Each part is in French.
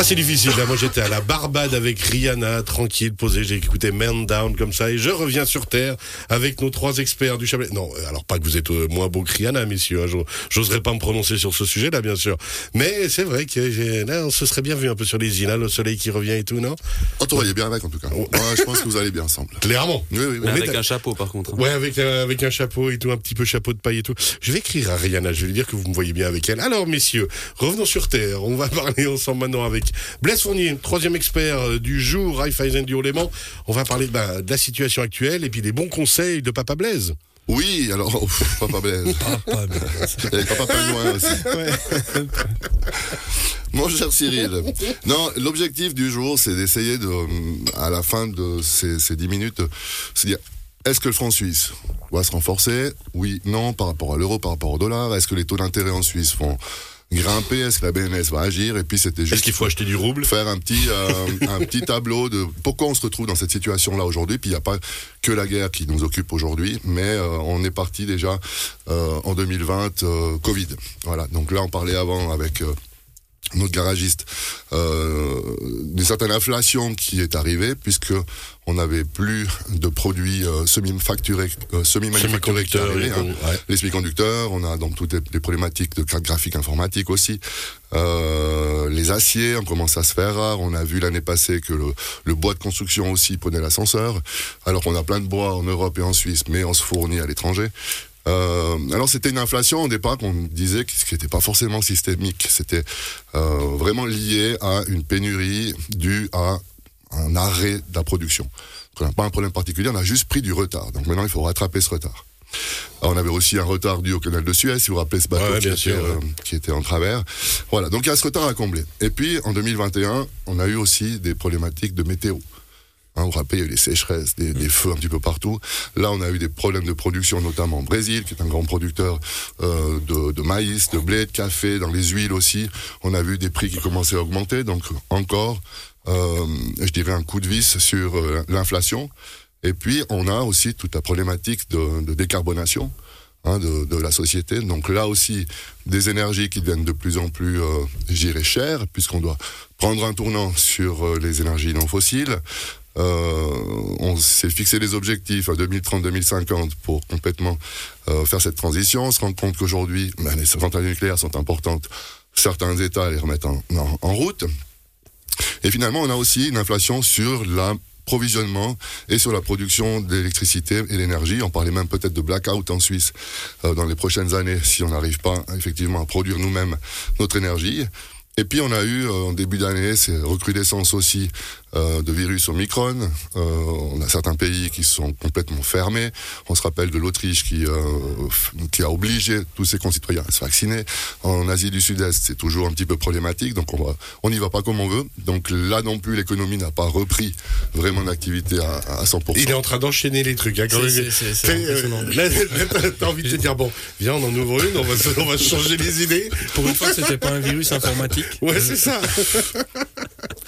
Ah, c'est difficile. Là, moi, j'étais à la Barbade avec Rihanna, tranquille, posé. J'ai écouté Man Down comme ça. Et je reviens sur Terre avec nos trois experts du Chablais. Non, euh, alors pas que vous êtes euh, moins beau que Rihanna, messieurs. hein, j'o- J'oserais pas me prononcer sur ce sujet-là, bien sûr. Mais c'est vrai que j'ai- là, on se serait bien vu un peu sur les îles, là, le soleil qui revient et tout, non? Oh, voyez bien avec, en tout cas. Ouais, je pense que vous allez bien ensemble. Clairement. Oui, oui, oui. On Avec est un chapeau par contre. hein. Ouais, avec un, avec un chapeau et tout, un petit peu chapeau de paille et tout. Je vais écrire à Rihanna, je vais lui dire que vous me voyez bien avec elle. Alors, messieurs, revenons sur Terre. On va parler ensemble maintenant avec Blaise Fournier, troisième expert euh, du jour, Raiffeisen du Haut-Léman. On va parler bah, de la situation actuelle et puis des bons conseils de Papa Blaise. Oui, alors, ouf, Papa Blaise. Et Papa Pingouin aussi. Mon cher Cyril. Non, l'objectif du jour, c'est d'essayer de, à la fin de ces, ces 10 minutes, se dire, est-ce que le franc suisse va se renforcer? Oui, non, par rapport à l'euro, par rapport au dollar. Est-ce que les taux d'intérêt en Suisse vont grimper Est-ce que la BNS va agir Et puis, c'était juste Est-ce qu'il faut acheter du rouble faire un petit euh, un petit tableau de pourquoi on se retrouve dans cette situation là aujourd'hui. Puis il n'y a pas que la guerre qui nous occupe aujourd'hui mais euh, on est parti déjà euh, en 2020 euh, Covid. Voilà. Donc là on parlait avant avec euh, notre garagiste euh, d'une certaine inflation qui est arrivée puisque on n'avait plus de produits euh, semi-facturés, euh, semi-manufacturés Semi-conducteurs, arrivaient, hein ouais. les semi-conducteurs, on a donc toutes les, les problématiques de cartes graphiques informatiques aussi. Euh, les aciers, on commence à se faire rare. On a vu l'année passée que le, le bois de construction aussi prenait l'ascenseur, alors qu'on a plein de bois en Europe et en Suisse, mais on se fournit à l'étranger. Euh, alors c'était une inflation au départ qu'on disait qui n'était pas forcément systémique, c'était euh, vraiment lié à une pénurie due à un arrêt de la production. Donc, on n'a pas un problème particulier, on a juste pris du retard. Donc maintenant il faut rattraper ce retard. Alors, on avait aussi un retard dû au canal de Suez, si vous vous rappelez ce bateau Ouais, qui, était, sûr, euh, qui était en travers. Voilà, donc il y a ce retard à combler. Et puis en 2021, on a eu aussi des problématiques de météo. Hein, vous rappelez, il y a eu des sécheresses, des, des feux un petit peu partout. Là, on a eu des problèmes de production, notamment au Brésil, qui est un grand producteur euh, de, de maïs, de blé, de café, dans les huiles aussi. On a vu des prix qui commençaient à augmenter, donc encore, euh, je dirais, un coup de vis sur euh, l'inflation. Et puis, on a aussi toute la problématique de, de décarbonation hein, de, de la société. Donc là aussi, des énergies qui deviennent de plus en plus, euh, je dirais, chères, puisqu'on doit prendre un tournant sur euh, les énergies non fossiles. Euh, on s'est fixé des objectifs à 2030-2050 pour complètement euh, faire cette transition. On se rend compte qu'aujourd'hui, ben, les centrales nucléaires sont importantes. Certains États les remettent en, route. Et finalement, on a aussi une inflation sur l'approvisionnement et sur la production d'électricité et d'énergie. On parlait même peut-être de blackout en Suisse euh, dans les prochaines années si on n'arrive pas effectivement à produire nous-mêmes notre énergie. Et puis on a eu euh, en début d'année ces recrudescences aussi euh, de virus Omicron. Euh, on a certains pays qui sont complètement fermés. On se rappelle de l'Autriche qui, euh, qui a obligé tous ses concitoyens à se vacciner. En Asie du Sud-Est, c'est toujours un petit peu problématique. Donc on va, on n'y va pas comme on veut. Donc là non plus, l'économie n'a pas repris vraiment d'activité à, à 100%. Il est en train d'enchaîner les trucs. Hein, quand euh, t'as envie de te dire, bon, viens, on en ouvre une, on va, se- on va changer les idées. Pour une fois, c'était pas un virus informatique. Ouais, c'est ça.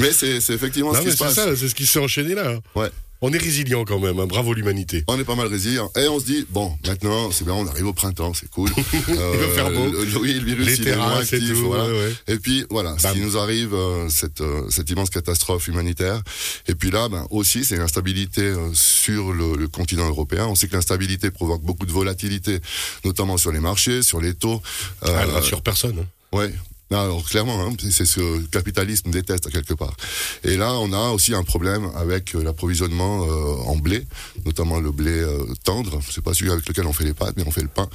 Mais c'est c'est effectivement Non, ce mais qui se c'est passe. ça, c'est ce qui s'est enchaîné là. Ouais. On est résilient quand même, hein. bravo l'humanité. On est pas mal résilient. Et on se dit, bon, maintenant, c'est bien, on arrive au printemps, c'est cool. Euh, va faire beau. le- oui, le virus, Les il est moins actif. tout, voilà. ouais, ouais. Et puis, voilà, ce Bam. qui nous arrive, euh, cette, euh, cette immense catastrophe humanitaire. Et puis là, ben, aussi, c'est l'instabilité euh, sur le, le continent européen. On sait que l'instabilité provoque beaucoup de volatilité, notamment sur les marchés, sur les taux. Euh, Ah, elle rassure personne. hein. Ouais. Alors clairement, hein, c'est- ce que le capitalisme déteste quelque part. Et là, on a aussi un problème avec euh, l'approvisionnement euh, en blé, notamment le blé euh, tendre. C'est pas celui avec lequel on fait les pâtes, mais on fait le pain.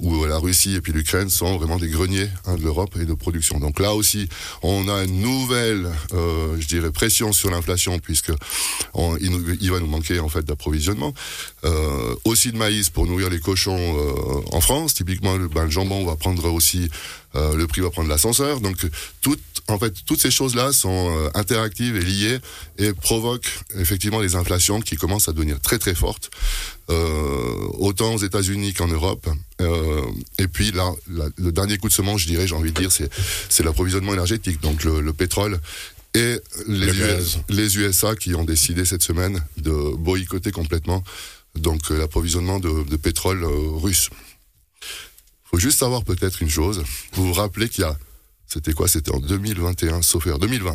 Où la Russie et puis l'Ukraine sont vraiment des greniers hein, de l'Europe et de production. Donc là aussi, on a une nouvelle, euh, je dirais, pression sur l'inflation puisque on- il, va nous manquer en fait d'approvisionnement. Euh, aussi de maïs pour nourrir les cochons euh, en France. Typiquement, ben, le jambon va prendre aussi euh, le prix va prendre l'ascenseur. Donc, toutes, en fait, toutes ces choses-là sont euh, interactives et liées et provoquent effectivement des inflations qui commencent à devenir très très fortes, euh, autant aux États-Unis qu'en Europe. Euh, et puis là, le dernier coup de semence, je dirais, j'ai envie de dire, c'est c'est l'approvisionnement énergétique, donc le, le pétrole. Et les, Le US gaz. les USA qui ont décidé cette semaine de boycotter complètement donc euh, l'approvisionnement de, de pétrole euh, russe. Juste savoir peut-être une chose. Vous vous rappelez qu'il y a c'était quoi? C'était en 2021, sauf erreur, 2020.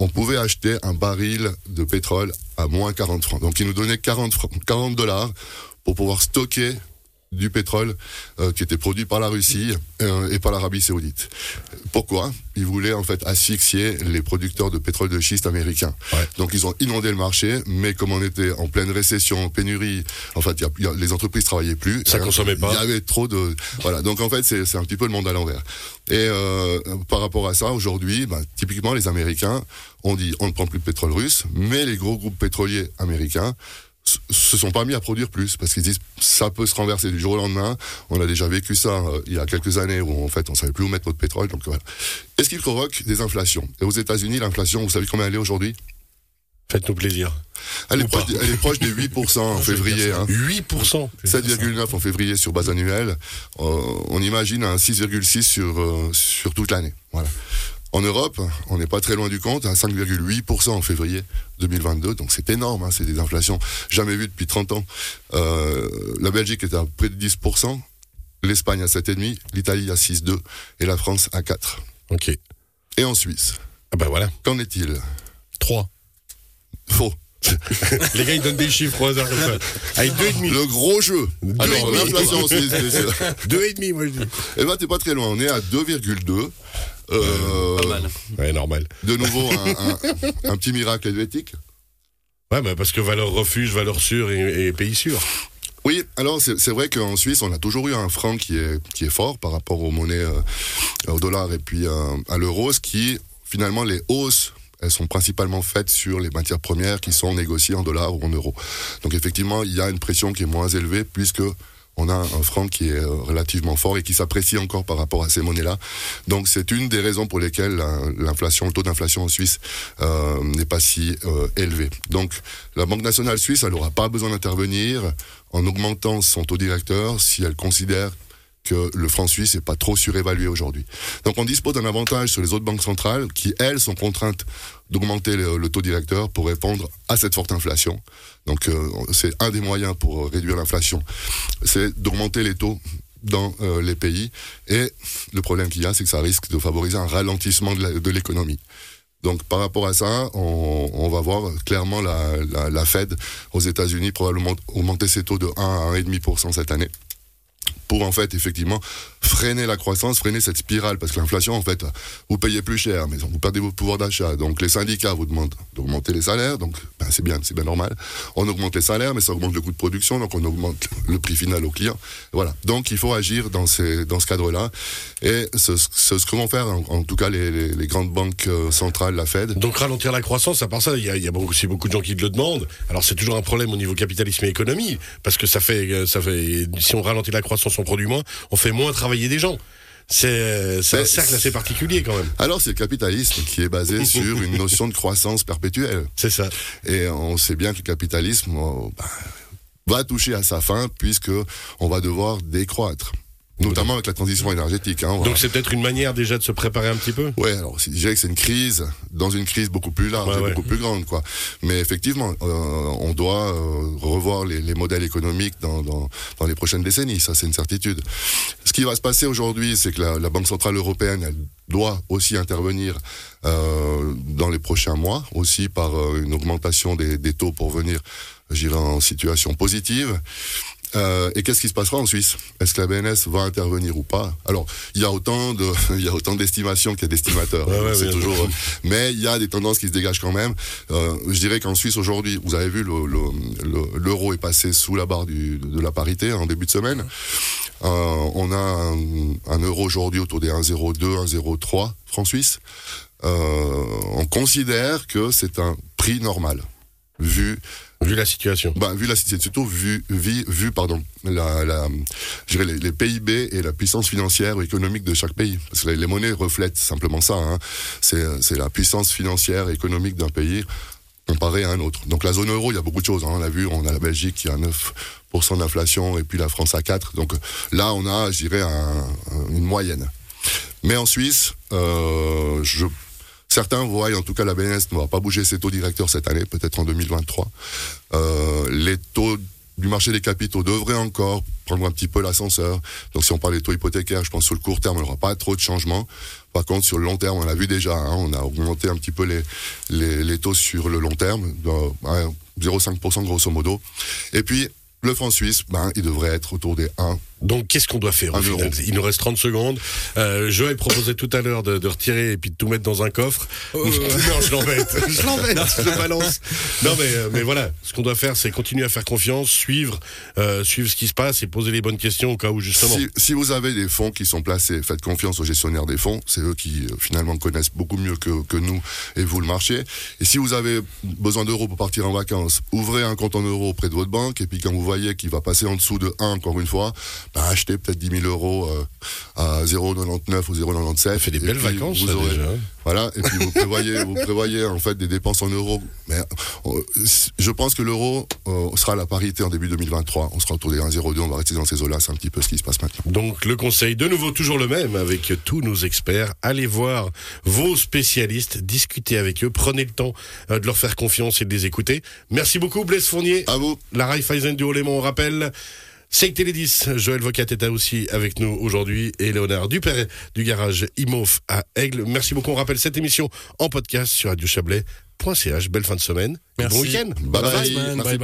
On pouvait acheter un baril de pétrole à moins 40 francs. Donc, ils nous donnaient 40, francs- 40 dollars pour pouvoir stocker du pétrole euh, qui était produit par la Russie euh, et par l'Arabie Saoudite. Pourquoi Ils voulaient en fait asphyxier les producteurs de pétrole de schiste américains. Ouais. Donc ils ont inondé le marché, mais comme on était en pleine récession, pénurie, en fait, il y a- y a- les entreprises travaillaient plus. Ça Euh, consommait pas. Il y avait trop de voilà. Donc en fait, c'est un petit peu le monde à l'envers. Et euh, par rapport à ça, aujourd'hui, ben, typiquement les Américains ont dit on ne prend plus de pétrole russe, mais les gros groupes pétroliers américains se sont pas mis à produire plus parce qu'ils disent ça peut se renverser du jour au lendemain. On a déjà vécu ça euh, il y a quelques années où en fait on savait plus où mettre notre pétrole. Donc voilà. Est-ce qu'il provoque des inflations? Et aux États-Unis, l'inflation, vous savez combien elle est aujourd'hui? Faites-nous plaisir. elle, est proche des- elle est proche des 8% en février. Hein. 8%. 7,9 en février sur base annuelle. Euh, on imagine un 6,6 sur, euh, sur toute l'année. Voilà. En Europe, on n'est pas très loin du compte, à 5,8% en février 2022. Donc c'est énorme, hein, c'est des inflations jamais vues depuis 30 ans. Euh, la Belgique est à près de 10%, l'Espagne à 7,5%, l'Italie à 6,2% et la France à 4%. Ok. Et en Suisse, Ah bah voilà. qu'en est-il? 3. Faux. Les gars, ils donnent des chiffres au hasard comme ça. Avec 2,5. Le gros jeu. Deux Alors, et demi. l'inflation en Suisse, c'est- c'est- 2,5, moi je dis. eh ben, t'es pas très loin. On est à 2,2. Euh, Pas mal. Ouais, normal. De nouveau, un, un- un petit miracle helvétique. Ouais, bah parce que valeur refuge, valeur sûre et, et pays sûr. Oui, alors c'est c'est vrai qu'en Suisse, on a toujours eu un franc qui est, qui est fort par rapport aux monnaies, euh, au dollar et puis euh, à l'euro, ce qui, finalement, les hausses, elles sont principalement faites sur les matières premières qui sont négociées en dollars ou en euros. Donc effectivement, il y a une pression qui est moins élevée puisque on a un franc qui est euh, relativement fort et qui s'apprécie encore par rapport à ces monnaies-là. Donc c'est une des raisons pour lesquelles la- l'inflation, le taux d'inflation en Suisse euh, n'est pas si euh, élevé. Donc la Banque nationale suisse, elle n'aura pas besoin d'intervenir en augmentant son taux directeur si elle considère que le franc suisse n'est pas trop surévalué aujourd'hui. Donc on dispose d'un avantage sur les autres banques centrales qui, elles, sont contraintes d'augmenter le, taux directeur pour répondre à cette forte inflation. Donc euh, c'est un des moyens pour euh, réduire l'inflation, c'est d'augmenter les taux dans euh, les pays. Et le problème qu'il y a, c'est que ça risque de favoriser un ralentissement de l'économie. Donc par rapport à ça, on, va voir clairement la, la, la Fed aux États-Unis probablement augmenter ses taux de 1 à 1,5% cette année pour en fait effectivement freiner la croissance, freiner cette spirale parce que l'inflation en fait vous payez plus cher mais vous perdez votre pouvoir d'achat. Donc les syndicats vous demandent d'augmenter les salaires, donc c'est bien, c'est bien normal. On augmente les salaires mais ça augmente le coût de production donc on augmente le prix final au client. Voilà. Donc il faut agir dans ce cadre-là et ce, ce, que vont faire en, tout cas les, grandes banques euh, centrales, la Fed. Donc ralentir la croissance, à part ça, il y a, y beaucoup- de gens qui le demandent. Alors c'est toujours un problème au niveau capitalisme et économie, parce que ça fait, euh, si on ralentit la croissance, on produit moins, on fait moins travailler des gens. C'est un cercle assez particulier quand même. Alors c'est le capitalisme qui est basé sur une notion de croissance perpétuelle. C'est ça. Et on sait bien que le capitalisme euh, bah, va toucher à sa fin puisque on va devoir décroître, notamment avec la transition énergétique. Hein, voilà. Donc c'est peut-être une manière déjà de se préparer un petit peu? Ouais, alors je dirais que c'est une crise dans une crise beaucoup plus large, Ouais, et ouais. beaucoup plus grande, quoi. Mais effectivement, euh, on doit euh, revoir les, les modèles économiques dans, dans, dans les prochaines décennies. Ça, c'est une certitude. Ce qui va se passer aujourd'hui, c'est que la, la Banque centrale européenne, elle doit aussi intervenir euh, dans les prochains mois, aussi par une augmentation des, des taux pour venir, je dirais, en situation positive. Euh, et qu'est-ce qui se passera en Suisse? Est-ce que la BNS va intervenir ou pas? Alors, il y a autant de, il y a autant d'estimations qu'il y a d'estimateurs. Ouais, ouais, bien toujours. Mais il y a des tendances qui se dégagent quand même. Euh, je dirais qu'en Suisse aujourd'hui, vous avez vu, le- le- le- l'euro est passé sous la barre du, de la parité en début de semaine. Euh, on a un, un euro aujourd'hui autour des 1,02, 1,03 francs suisses. Euh, on considère que c'est un prix normal vu Vu la situation. bah, vu la situation, surtout vu, vu, vu pardon, la, la, je dirais les, les PIB et la puissance financière ou économique de chaque pays. Parce que les, les monnaies reflètent simplement ça. Hein. C'est, la puissance financière et économique d'un pays comparé à un autre. Donc la zone euro, il y a beaucoup de choses. Hein. On a vu, on a la Belgique qui a 9% d'inflation et puis la France à 4. Donc là, on a, je dirais, un- un- une moyenne. Mais en Suisse, euh, je Certains voient, en tout cas la BNS ne va pas bouger ses taux directeurs cette année, peut-être en 2023. Euh, les taux du marché des capitaux devrait encore prendre un petit peu l'ascenseur. Donc si on parle des taux hypothécaires, je pense que sur le court terme, il n'y aura pas trop de changements. Par contre, sur le long terme, on l'a vu déjà, hein, on a augmenté un petit peu les, taux sur le long terme, hein, 0,5% grosso modo. Et puis, le franc suisse, ben, il devrait être autour des 1. Donc, qu'est-ce qu'on doit faire au final. Il nous reste 30 secondes. Euh, Joël proposait tout à l'heure de, de retirer et puis de tout mettre dans un coffre. non, je l'embête. Je l'embête. Je le balance. Non, mais, euh, mais voilà. Ce qu'on doit faire, c'est continuer à faire confiance, suivre, euh, suivre ce qui se passe et poser les bonnes questions au cas où, justement. Si, si vous avez des fonds qui sont placés, faites confiance aux gestionnaires des fonds. C'est eux qui euh, finalement connaissent beaucoup mieux que, que nous et vous le marché. Et si vous avez besoin d'euros pour partir en vacances, ouvrez un compte en euros auprès de votre banque. Et puis quand vous voyez qu'il va passer en dessous de 1, encore une fois, ben, achetez peut-être 10 000 euros euh, à 0,99 ou 0,97. Ça fait des belles puis, vacances, vous ça, aurez- déjà. Voilà, et puis vous prévoyez, vous prévoyez en fait des dépenses en euros. Mais je pense que l'euro euh, sera à la parité en début 2023. On sera autour des 1,02, on va rester dans ces eaux-là. C'est un petit peu ce qui se passe maintenant. Donc le conseil de nouveau toujours le même avec tous nos experts. Allez voir vos spécialistes, discutez avec eux, prenez le temps euh, de leur faire confiance et de les écouter. Merci beaucoup Blaise Fournier. À vous. La Raiffeisen du Haut-Léman, on rappelle. C'est Télédis, Joël Vocat est là aussi avec nous aujourd'hui et Léonard Dupéret du garage Imof à Aigle. Merci beaucoup. On rappelle cette émission en podcast sur radiochablais.ch. Belle fin de semaine. Merci. Bon week-end. Bye bye. Bye bye.